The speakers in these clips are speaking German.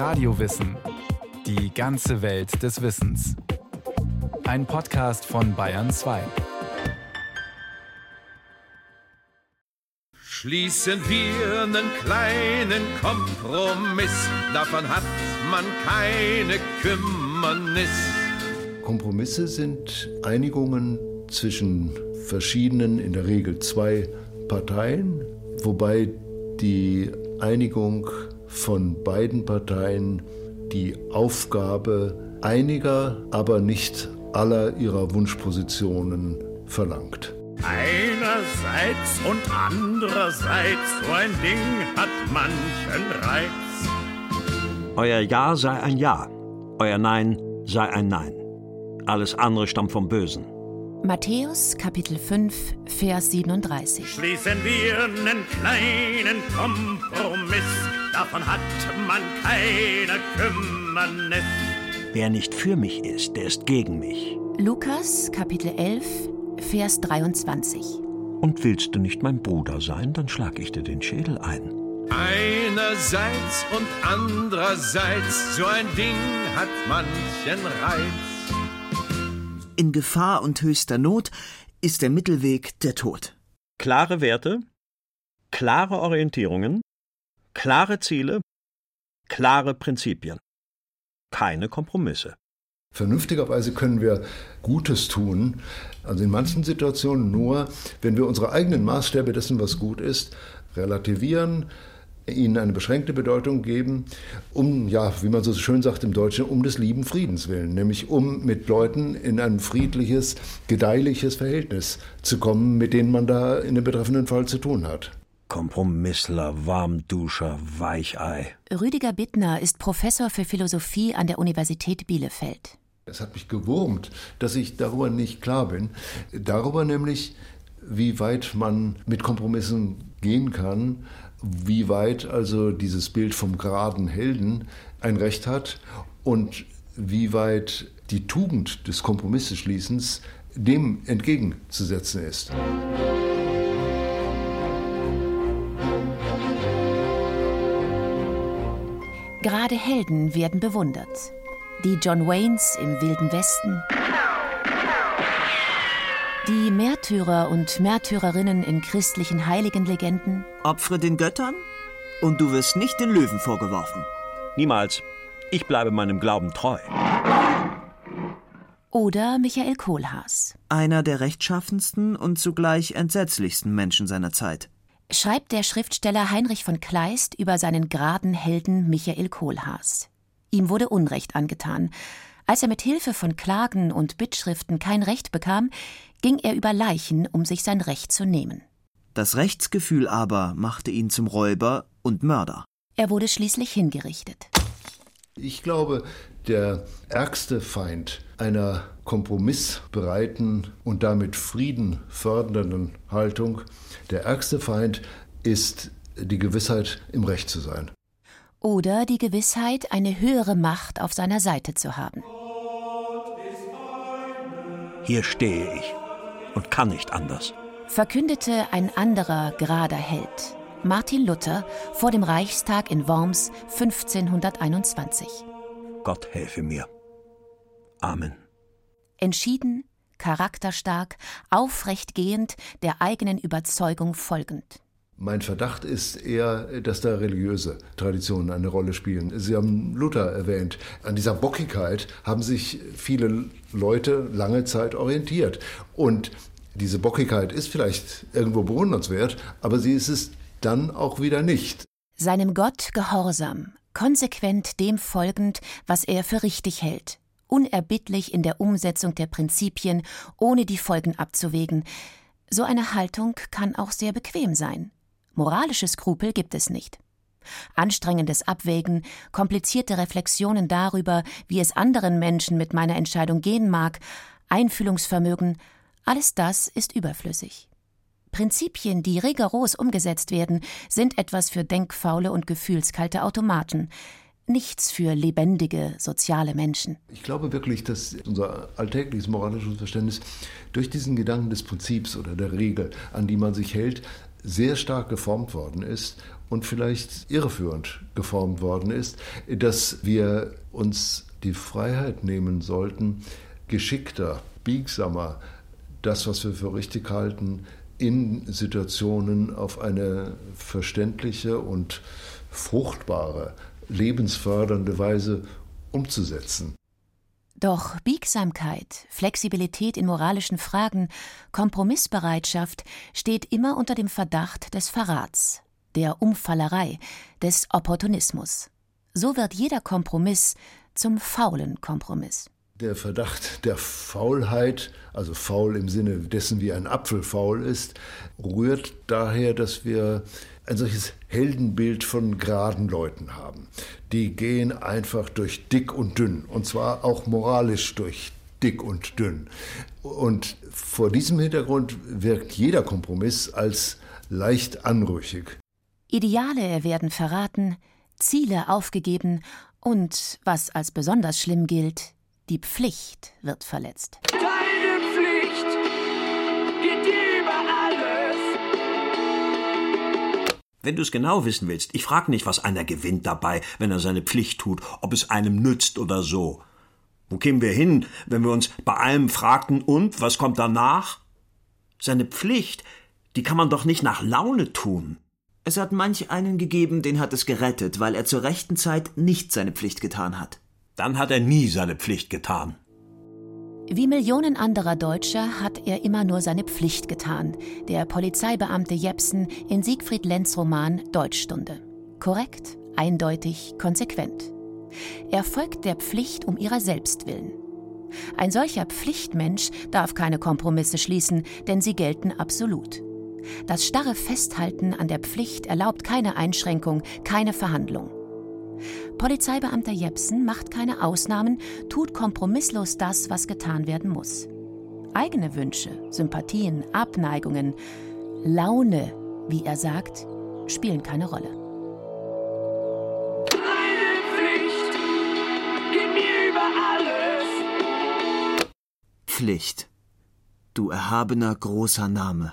Radiowissen. Die ganze Welt des Wissens. Ein Podcast von Bayern 2. Schließen wir einen kleinen Kompromiss, davon hat man keine Kümmernis. Kompromisse sind Einigungen zwischen verschiedenen, in der Regel zwei Parteien, wobei die Einigung von beiden Parteien die Aufgabe einiger, aber nicht aller ihrer Wunschpositionen verlangt. Einerseits und andererseits, so ein Ding hat manchen Reiz. Euer Ja sei ein Ja, euer Nein sei ein Nein. Alles andere stammt vom Bösen. Matthäus Kapitel 5, Vers 37. Schließen wir einen kleinen Kompromiss, davon hat man keine Kümmernis. Wer nicht für mich ist, der ist gegen mich. Lukas Kapitel 11, Vers 23. Und willst du nicht mein Bruder sein, dann schlag ich dir den Schädel ein. Einerseits und andererseits, so ein Ding hat manchen Reiz. In Gefahr und höchster Not ist der Mittelweg der Tod. Klare Werte, klare Orientierungen, klare Ziele, klare Prinzipien. Keine Kompromisse. Vernünftigerweise können wir Gutes tun, also in manchen Situationen nur, wenn wir unsere eigenen Maßstäbe dessen, was gut ist, relativieren, ihnen eine beschränkte Bedeutung geben, um, ja, wie man so schön sagt im Deutschen, um des lieben Friedens willen, nämlich um mit Leuten in ein friedliches, gedeihliches Verhältnis zu kommen, mit denen man da in dem betreffenden Fall zu tun hat. Kompromissler, Warmduscher, Weichei. Rüdiger Bittner ist Professor für Philosophie an der Universität Bielefeld. Es hat mich gewurmt, dass ich darüber nicht klar bin. Darüber nämlich, wie weit man mit Kompromissen gehen kann, wie weit also dieses Bild vom geraden Helden ein Recht hat und wie weit die Tugend des Kompromisseschließens dem entgegenzusetzen ist. Gerade Helden werden bewundert. Die John Waynes im Wilden Westen, die Märtyrer und Märtyrerinnen in christlichen Heiligenlegenden, Opfere den Göttern und du wirst nicht den Löwen vorgeworfen. Niemals. Ich bleibe meinem Glauben treu. oder Michael Kohlhaas. Einer der rechtschaffensten und zugleich entsetzlichsten Menschen seiner Zeit. Schreibt der Schriftsteller Heinrich von Kleist über seinen geraden Helden Michael Kohlhaas. Ihm wurde Unrecht angetan. Als er mit Hilfe von Klagen und Bittschriften kein Recht bekam, ging er über Leichen, um sich sein Recht zu nehmen. Das Rechtsgefühl aber machte ihn zum Räuber und Mörder. Er wurde schließlich hingerichtet. Ich glaube, der ärgste Feind einer kompromissbereiten und damit Frieden fördernden Haltung, der ärgste Feind ist die Gewissheit, im Recht zu sein. Oder die Gewissheit, eine höhere Macht auf seiner Seite zu haben. Hier stehe ich und kann nicht anders. verkündete ein anderer gerader Held, Martin Luther, vor dem Reichstag in Worms 1521. Gott helfe mir. Amen. Entschieden, charakterstark, aufrecht gehend, der eigenen Überzeugung folgend. Mein Verdacht ist eher, dass da religiöse Traditionen eine Rolle spielen. Sie haben Luther erwähnt. An dieser Bockigkeit haben sich viele Leute lange Zeit orientiert. Und diese Bockigkeit ist vielleicht irgendwo bewundernswert, aber sie ist es dann auch wieder nicht. Seinem Gott gehorsam, konsequent dem folgend, was er für richtig hält, unerbittlich in der Umsetzung der Prinzipien, ohne die Folgen abzuwägen. So eine Haltung kann auch sehr bequem sein. Moralische Skrupel gibt es nicht. Anstrengendes Abwägen, komplizierte Reflexionen darüber, wie es anderen Menschen mit meiner Entscheidung gehen mag, Einfühlungsvermögen, alles das ist überflüssig. Prinzipien, die rigoros umgesetzt werden, sind etwas für denkfaule und gefühlskalte Automaten, nichts für lebendige, soziale Menschen. Ich glaube wirklich, dass unser alltägliches moralisches Verständnis durch diesen Gedanken des Prinzips oder der Regel, an die man sich hält, sehr stark geformt worden ist und vielleicht irreführend geformt worden ist, dass wir uns die Freiheit nehmen sollten, geschickter, biegsamer, das, was wir für richtig halten, in Situationen auf eine verständliche und fruchtbare, lebensfördernde Weise umzusetzen. Doch Biegsamkeit, Flexibilität in moralischen Fragen, Kompromissbereitschaft steht immer unter dem Verdacht des Verrats, der Umfallerei, des Opportunismus. So wird jeder Kompromiss zum faulen Kompromiss. Der Verdacht der Faulheit, also faul im Sinne dessen, wie ein Apfel faul ist, rührt daher, dass wir ein solches Heldenbild von geraden Leuten haben. Die gehen einfach durch dick und dünn, und zwar auch moralisch durch dick und dünn. Und vor diesem Hintergrund wirkt jeder Kompromiss als leicht anrüchig. Ideale werden verraten, Ziele aufgegeben und, was als besonders schlimm gilt, die Pflicht wird verletzt. Deine Wenn du es genau wissen willst, ich frage nicht, was einer gewinnt dabei, wenn er seine Pflicht tut, ob es einem nützt oder so. Wo kämen wir hin, wenn wir uns bei allem fragten, und was kommt danach? Seine Pflicht, die kann man doch nicht nach Laune tun. Es hat manch einen gegeben, den hat es gerettet, weil er zur rechten Zeit nicht seine Pflicht getan hat. Dann hat er nie seine Pflicht getan. Wie Millionen anderer Deutscher hat er immer nur seine Pflicht getan, der Polizeibeamte Jepsen in Siegfried Lenz Roman Deutschstunde. Korrekt, eindeutig, konsequent. Er folgt der Pflicht um ihrer selbst willen. Ein solcher Pflichtmensch darf keine Kompromisse schließen, denn sie gelten absolut. Das starre Festhalten an der Pflicht erlaubt keine Einschränkung, keine Verhandlung. Polizeibeamter Jepsen macht keine Ausnahmen, tut kompromisslos das, was getan werden muss. Eigene Wünsche, Sympathien, Abneigungen, Laune, wie er sagt, spielen keine Rolle. Deine Pflicht geht mir über alles. Pflicht. Du erhabener großer Name.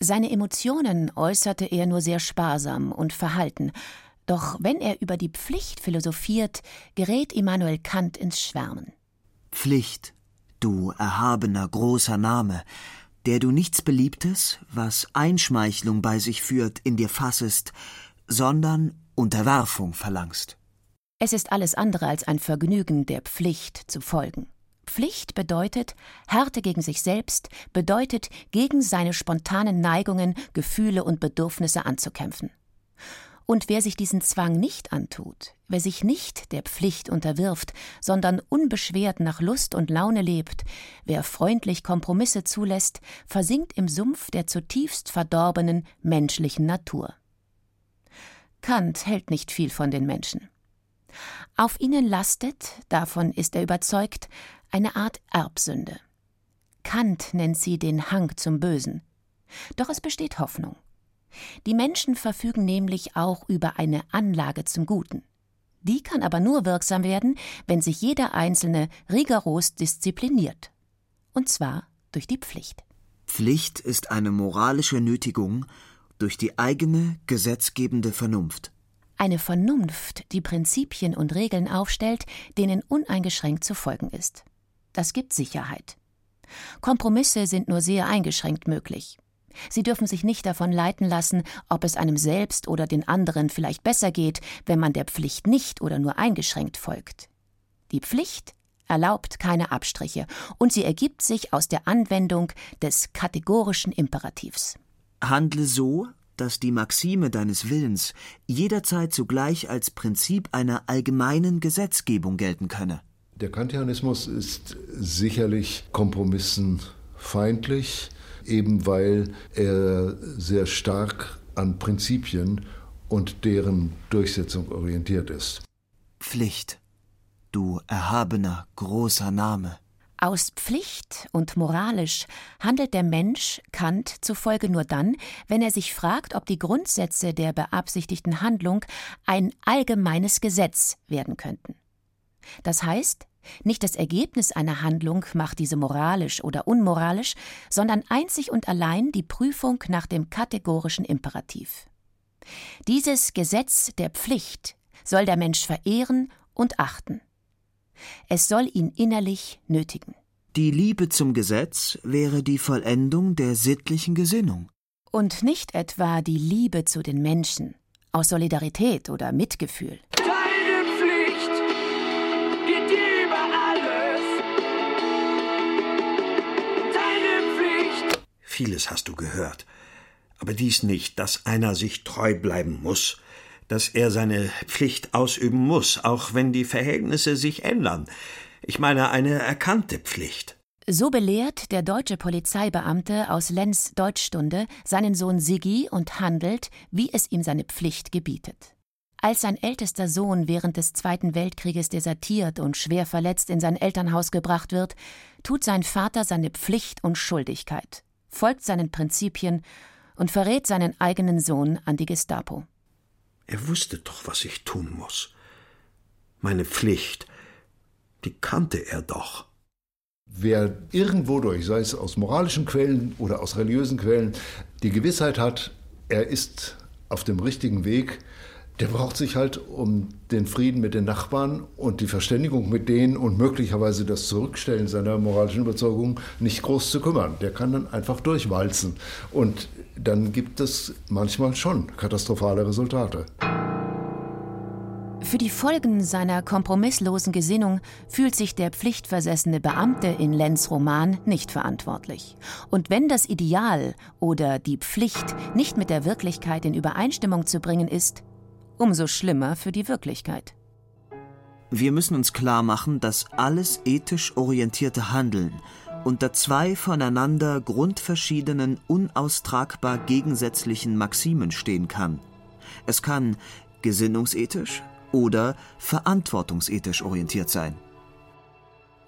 Seine Emotionen äußerte er nur sehr sparsam und verhalten, doch wenn er über die Pflicht philosophiert, gerät Immanuel Kant ins Schwärmen. Pflicht, du erhabener großer Name, der du nichts Beliebtes, was Einschmeichlung bei sich führt, in dir fassest, sondern Unterwerfung verlangst. Es ist alles andere als ein Vergnügen, der Pflicht zu folgen. Pflicht bedeutet Härte gegen sich selbst, bedeutet gegen seine spontanen Neigungen, Gefühle und Bedürfnisse anzukämpfen. Und wer sich diesen Zwang nicht antut, wer sich nicht der Pflicht unterwirft, sondern unbeschwert nach Lust und Laune lebt, wer freundlich Kompromisse zulässt, versinkt im Sumpf der zutiefst verdorbenen menschlichen Natur. Kant hält nicht viel von den Menschen. Auf ihnen lastet, davon ist er überzeugt, eine Art Erbsünde. Kant nennt sie den Hang zum Bösen. Doch es besteht Hoffnung. Die Menschen verfügen nämlich auch über eine Anlage zum Guten. Die kann aber nur wirksam werden, wenn sich jeder Einzelne rigoros diszipliniert. Und zwar durch die Pflicht. Pflicht ist eine moralische Nötigung durch die eigene gesetzgebende Vernunft. Eine Vernunft, die Prinzipien und Regeln aufstellt, denen uneingeschränkt zu folgen ist. Das gibt Sicherheit. Kompromisse sind nur sehr eingeschränkt möglich. Sie dürfen sich nicht davon leiten lassen, ob es einem selbst oder den anderen vielleicht besser geht, wenn man der Pflicht nicht oder nur eingeschränkt folgt. Die Pflicht erlaubt keine Abstriche und sie ergibt sich aus der Anwendung des kategorischen Imperativs. Handle so, dass die Maxime deines Willens jederzeit zugleich als Prinzip einer allgemeinen Gesetzgebung gelten könne. Der Kantianismus ist sicherlich Kompromissen feindlich, eben weil er sehr stark an Prinzipien und deren Durchsetzung orientiert ist. Pflicht, du erhabener großer Name. Aus Pflicht und moralisch handelt der Mensch Kant zufolge nur dann, wenn er sich fragt, ob die Grundsätze der beabsichtigten Handlung ein allgemeines Gesetz werden könnten. Das heißt, nicht das Ergebnis einer Handlung macht diese moralisch oder unmoralisch, sondern einzig und allein die Prüfung nach dem kategorischen Imperativ. Dieses Gesetz der Pflicht soll der Mensch verehren und achten. Es soll ihn innerlich nötigen. Die Liebe zum Gesetz wäre die Vollendung der sittlichen Gesinnung. Und nicht etwa die Liebe zu den Menschen, aus Solidarität oder Mitgefühl. Vieles hast du gehört. Aber dies nicht, dass einer sich treu bleiben muss, dass er seine Pflicht ausüben muss, auch wenn die Verhältnisse sich ändern. Ich meine eine erkannte Pflicht. So belehrt der deutsche Polizeibeamte aus Lenz Deutschstunde seinen Sohn Siggi und handelt, wie es ihm seine Pflicht gebietet. Als sein ältester Sohn während des Zweiten Weltkrieges desertiert und schwer verletzt in sein Elternhaus gebracht wird, tut sein Vater seine Pflicht und Schuldigkeit, folgt seinen Prinzipien und verrät seinen eigenen Sohn an die Gestapo. Er wusste doch, was ich tun muss. Meine Pflicht, die kannte er doch. Wer irgendwo durch, sei es aus moralischen Quellen oder aus religiösen Quellen, die Gewissheit hat, er ist auf dem richtigen Weg, der braucht sich halt um den Frieden mit den Nachbarn und die Verständigung mit denen und möglicherweise das Zurückstellen seiner moralischen Überzeugung nicht groß zu kümmern. Der kann dann einfach durchwalzen. Und dann gibt es manchmal schon katastrophale Resultate. Für die Folgen seiner kompromisslosen Gesinnung fühlt sich der pflichtversessene Beamte in Lenz Roman nicht verantwortlich. Und wenn das Ideal oder die Pflicht nicht mit der Wirklichkeit in Übereinstimmung zu bringen ist, umso schlimmer für die Wirklichkeit. Wir müssen uns klar machen, dass alles ethisch orientierte Handeln unter zwei voneinander grundverschiedenen, unaustragbar gegensätzlichen Maximen stehen kann. Es kann gesinnungsethisch oder verantwortungsethisch orientiert sein.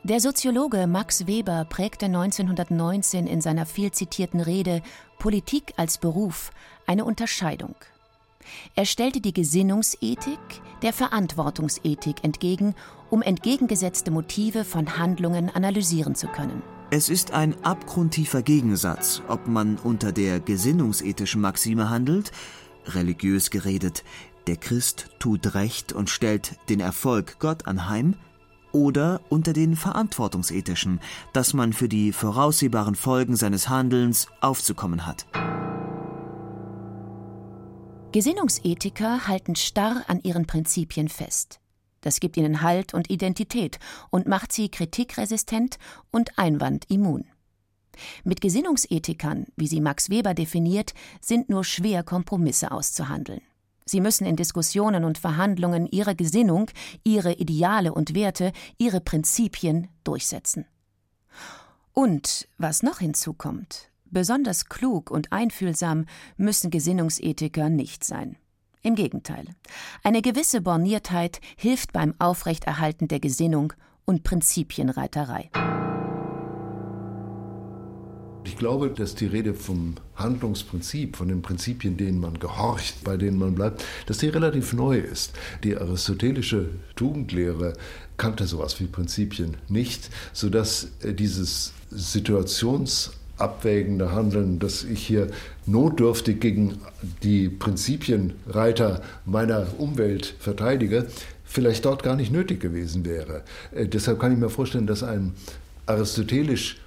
Der Soziologe Max Weber prägte 1919 in seiner viel zitierten Rede Politik als Beruf eine Unterscheidung. Er stellte die Gesinnungsethik der Verantwortungsethik entgegen, um entgegengesetzte Motive von Handlungen analysieren zu können. Es ist ein abgrundtiefer Gegensatz, ob man unter der gesinnungsethischen Maxime handelt, religiös geredet, der Christ tut Recht und stellt den Erfolg Gott anheim, oder unter den verantwortungsethischen, dass man für die voraussehbaren Folgen seines Handelns aufzukommen hat. Gesinnungsethiker halten starr an ihren Prinzipien fest. Das gibt ihnen Halt und Identität und macht sie kritikresistent und einwandimmun. Mit Gesinnungsethikern, wie sie Max Weber definiert, sind nur schwer Kompromisse auszuhandeln. Sie müssen in Diskussionen und Verhandlungen ihre Gesinnung, ihre Ideale und Werte, ihre Prinzipien durchsetzen. Und was noch hinzukommt, besonders klug und einfühlsam müssen Gesinnungsethiker nicht sein. Im Gegenteil, eine gewisse Borniertheit hilft beim Aufrechterhalten der Gesinnung und Prinzipienreiterei. Ich glaube, dass die Rede vom Handlungsprinzip, von den Prinzipien, denen man gehorcht, bei denen man bleibt, dass die relativ neu ist. Die aristotelische Tugendlehre kannte sowas wie Prinzipien nicht, sodass äh, dieses situationsabwägende Handeln, das ich hier notdürftig gegen die Prinzipienreiter meiner Umwelt verteidige, vielleicht dort gar nicht nötig gewesen wäre. Äh, deshalb kann ich mir vorstellen, dass ein aristotelisch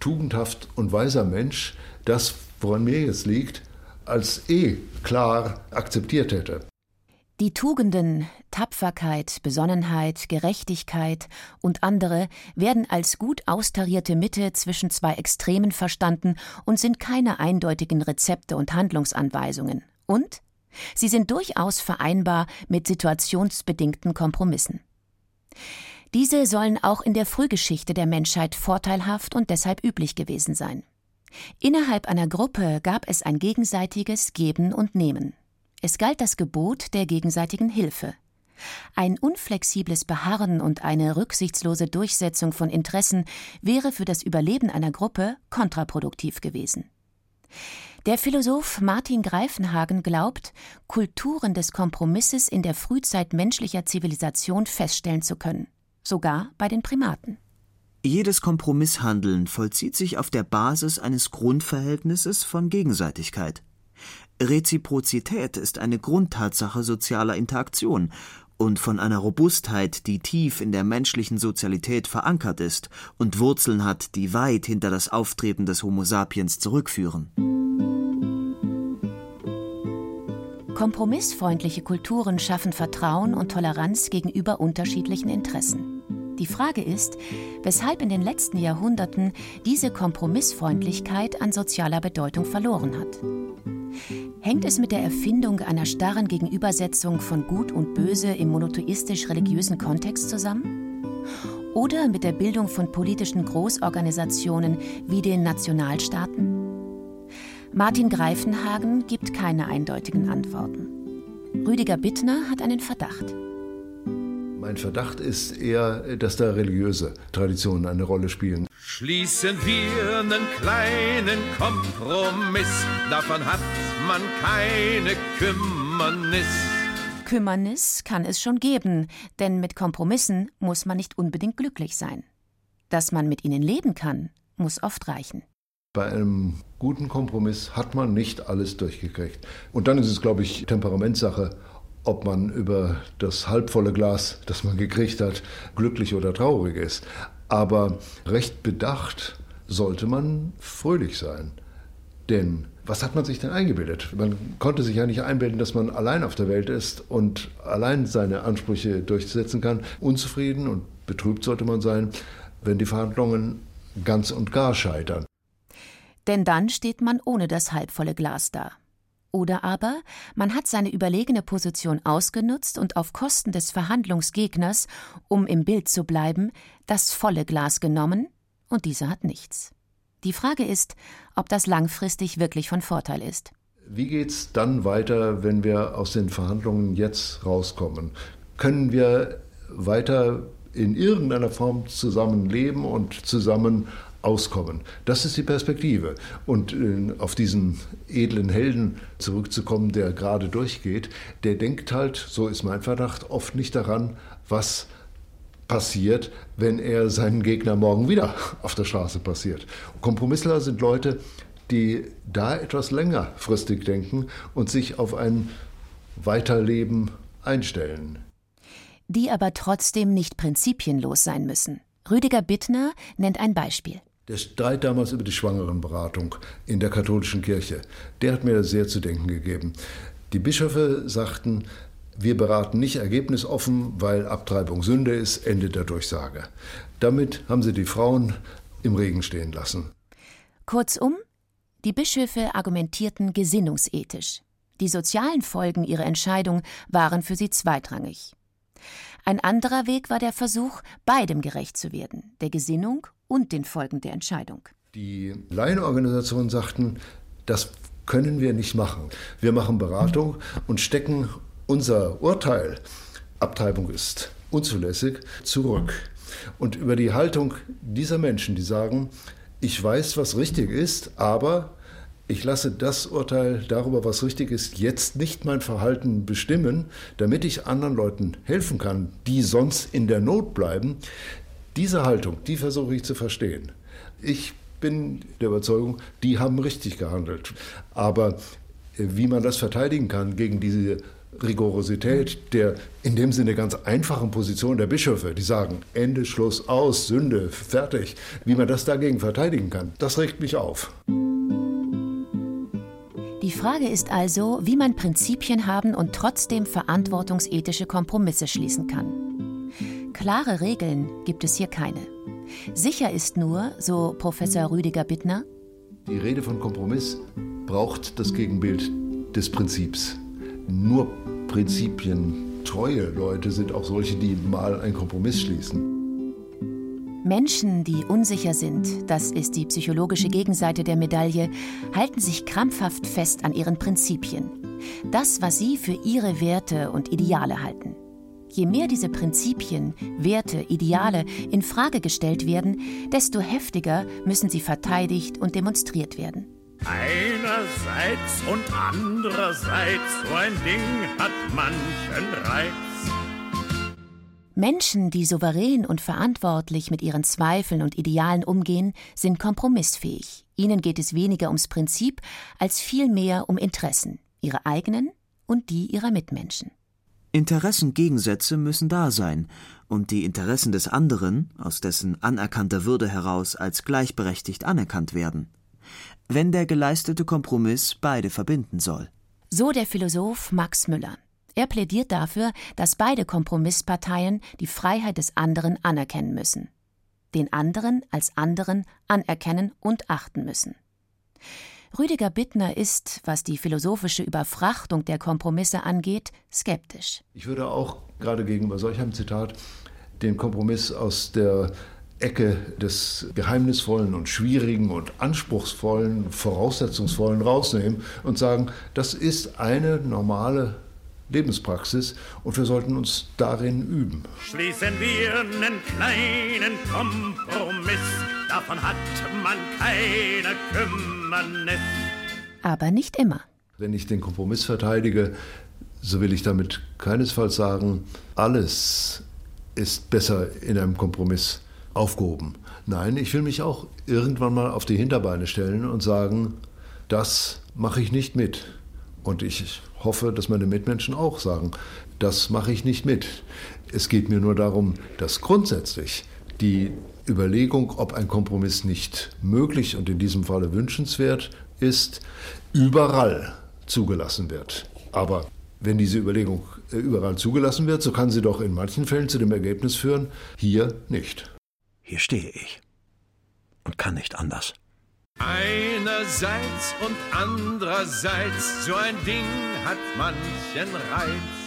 tugendhaft und weiser Mensch das, woran mir jetzt liegt, als eh klar akzeptiert hätte. Die Tugenden Tapferkeit, Besonnenheit, Gerechtigkeit und andere werden als gut austarierte Mitte zwischen zwei Extremen verstanden und sind keine eindeutigen Rezepte und Handlungsanweisungen. Und sie sind durchaus vereinbar mit situationsbedingten Kompromissen. Diese sollen auch in der Frühgeschichte der Menschheit vorteilhaft und deshalb üblich gewesen sein. Innerhalb einer Gruppe gab es ein gegenseitiges Geben und Nehmen. Es galt das Gebot der gegenseitigen Hilfe. Ein unflexibles Beharren und eine rücksichtslose Durchsetzung von Interessen wäre für das Überleben einer Gruppe kontraproduktiv gewesen. Der Philosoph Martin Greifenhagen glaubt, Kulturen des Kompromisses in der Frühzeit menschlicher Zivilisation feststellen zu können. sogar bei den Primaten. Jedes Kompromisshandeln vollzieht sich auf der Basis eines Grundverhältnisses von Gegenseitigkeit. Reziprozität ist eine Grundtatsache sozialer Interaktion und von einer Robustheit, die tief in der menschlichen Sozialität verankert ist und Wurzeln hat, die weit hinter das Auftreten des Homo sapiens zurückführen. Kompromissfreundliche Kulturen schaffen Vertrauen und Toleranz gegenüber unterschiedlichen Interessen. Die Frage ist, weshalb in den letzten Jahrhunderten diese Kompromissfreundlichkeit an sozialer Bedeutung verloren hat. Hängt es mit der Erfindung einer starren Gegenübersetzung von Gut und Böse im monotheistisch-religiösen Kontext zusammen? Oder mit der Bildung von politischen Großorganisationen wie den Nationalstaaten? Martin Greifenhagen gibt keine eindeutigen Antworten. Rüdiger Bittner hat einen Verdacht. Mein Verdacht ist eher, dass da religiöse Traditionen eine Rolle spielen. Schließen wir einen kleinen Kompromiss, davon hat man keine Kümmernis. Kümmernis kann es schon geben, denn mit Kompromissen muss man nicht unbedingt glücklich sein. Dass man mit ihnen leben kann, muss oft reichen. Bei einem guten Kompromiss hat man nicht alles durchgekriegt. Und dann ist es, glaube ich, Temperamentssache, ob man über das halbvolle Glas, das man gekriegt hat, glücklich oder traurig ist. Aber recht bedacht sollte man fröhlich sein. Denn was hat man sich denn eingebildet? Man konnte sich ja nicht einbilden, dass man allein auf der Welt ist und allein seine Ansprüche durchsetzen kann. Unzufrieden und betrübt sollte man sein, wenn die Verhandlungen ganz und gar scheitern. Denn dann steht man ohne das halbvolle Glas da. Oder aber man hat seine überlegene Position ausgenutzt und auf Kosten des Verhandlungsgegners, um im Bild zu bleiben, das volle Glas genommen, und dieser hat nichts. Die Frage ist, ob das langfristig wirklich von Vorteil ist. Wie geht's dann weiter, wenn wir aus den Verhandlungen jetzt rauskommen? Können wir weiter in irgendeiner Form zusammenleben und zusammen auskommen. Das ist die Perspektive. Und äh, auf diesen edlen Helden zurückzukommen, der gerade durchgeht, der denkt halt, so ist mein Verdacht, oft nicht daran, was passiert, wenn er seinen Gegner morgen wieder auf der Straße passiert. Kompromissler sind Leute, die da etwas längerfristig denken und sich auf ein Weiterleben einstellen. Die aber trotzdem nicht prinzipienlos sein müssen. Rüdiger Bittner nennt ein Beispiel. Der Streit damals über die Schwangerenberatung in der katholischen Kirche, der hat mir sehr zu denken gegeben. Die Bischöfe sagten, wir beraten nicht ergebnisoffen, weil Abtreibung Sünde ist, Ende der Durchsage. Damit haben sie die Frauen im Regen stehen lassen. Kurzum, die Bischöfe argumentierten gesinnungsethisch. Die sozialen Folgen ihrer Entscheidung waren für sie zweitrangig. Ein anderer Weg war der Versuch, beidem gerecht zu werden, der Gesinnung und den Folgen der Entscheidung. Die Laienorganisationen sagten, das können wir nicht machen. Wir machen Beratung und stecken unser Urteil, Abtreibung ist unzulässig, zurück. Und über die Haltung dieser Menschen, die sagen, ich weiß, was richtig ist, aber ich lasse das Urteil darüber, was richtig ist, jetzt nicht mein Verhalten bestimmen, damit ich anderen Leuten helfen kann, die sonst in der Not bleiben. Diese Haltung, die versuche ich zu verstehen. Ich bin der Überzeugung, die haben richtig gehandelt. Aber äh, wie man das verteidigen kann gegen diese Rigorosität der in dem Sinne ganz einfachen Position der Bischöfe, die sagen, Ende, Schluss, aus, Sünde, fertig, wie man das dagegen verteidigen kann, das regt mich auf. Die Frage ist also, wie man Prinzipien haben und trotzdem verantwortungsethische Kompromisse schließen kann. Klare Regeln gibt es hier keine. Sicher ist nur, so Professor Rüdiger Bittner, die Rede von Kompromiss braucht das Gegenbild des Prinzips. Nur prinzipientreue Leute sind auch solche, die mal einen Kompromiss schließen. Menschen, die unsicher sind, das ist die psychologische Gegenseite der Medaille, halten sich krampfhaft fest an ihren Prinzipien. Das, was sie für ihre Werte und Ideale halten. Je mehr diese Prinzipien, Werte, Ideale in Frage gestellt werden, desto heftiger müssen sie verteidigt und demonstriert werden. Einerseits und andererseits, so ein Ding hat manchen Reiz. Menschen, die souverän und verantwortlich mit ihren Zweifeln und Idealen umgehen, sind kompromissfähig. Ihnen geht es weniger ums Prinzip als vielmehr um Interessen, ihre eigenen und die ihrer Mitmenschen. Interessengegensätze müssen da sein und die Interessen des anderen aus dessen anerkannter Würde heraus als gleichberechtigt anerkannt werden, wenn der geleistete Kompromiss beide verbinden soll. So der Philosoph Max Müller. Er plädiert dafür, dass beide Kompromissparteien die Freiheit des anderen anerkennen müssen, den anderen als anderen anerkennen und achten müssen. Rüdiger Bittner ist, was die philosophische Überfrachtung der Kompromisse angeht, skeptisch. Ich würde auch gerade gegenüber solch einem Zitat den Kompromiss aus der Ecke des Geheimnisvollen und Schwierigen und Anspruchsvollen, Voraussetzungsvollen rausnehmen und sagen, das ist eine normale Lebenspraxis und wir sollten uns darin üben. Schließen wir einen kleinen Kompromiss, davon hat man keine Kümmernis. Aber nicht immer. Wenn ich den Kompromiss verteidige, so will ich damit keinesfalls sagen, alles ist besser in einem Kompromiss aufgehoben. Nein, ich will mich auch irgendwann mal auf die Hinterbeine stellen und sagen, das mache ich nicht mit. Und ich hoffe, dass meine Mitmenschen auch sagen, das mache ich nicht mit. Es geht mir nur darum, dass grundsätzlich die Überlegung, ob ein Kompromiss nicht möglich und in diesem Falle wünschenswert ist, überall zugelassen wird. Aber wenn diese Überlegung äh, überall zugelassen wird, so kann sie doch in manchen Fällen zu dem Ergebnis führen, hier nicht. Hier stehe ich und kann nicht anders. Einerseits und andererseits, so ein Ding hat manchen Reiz.